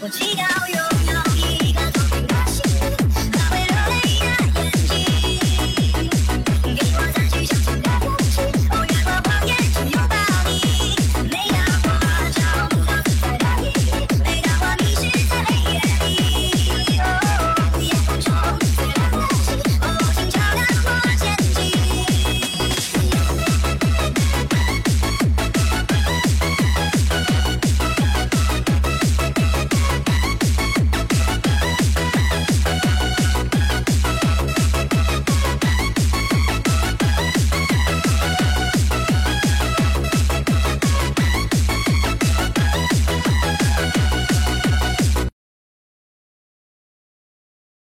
我祈祷。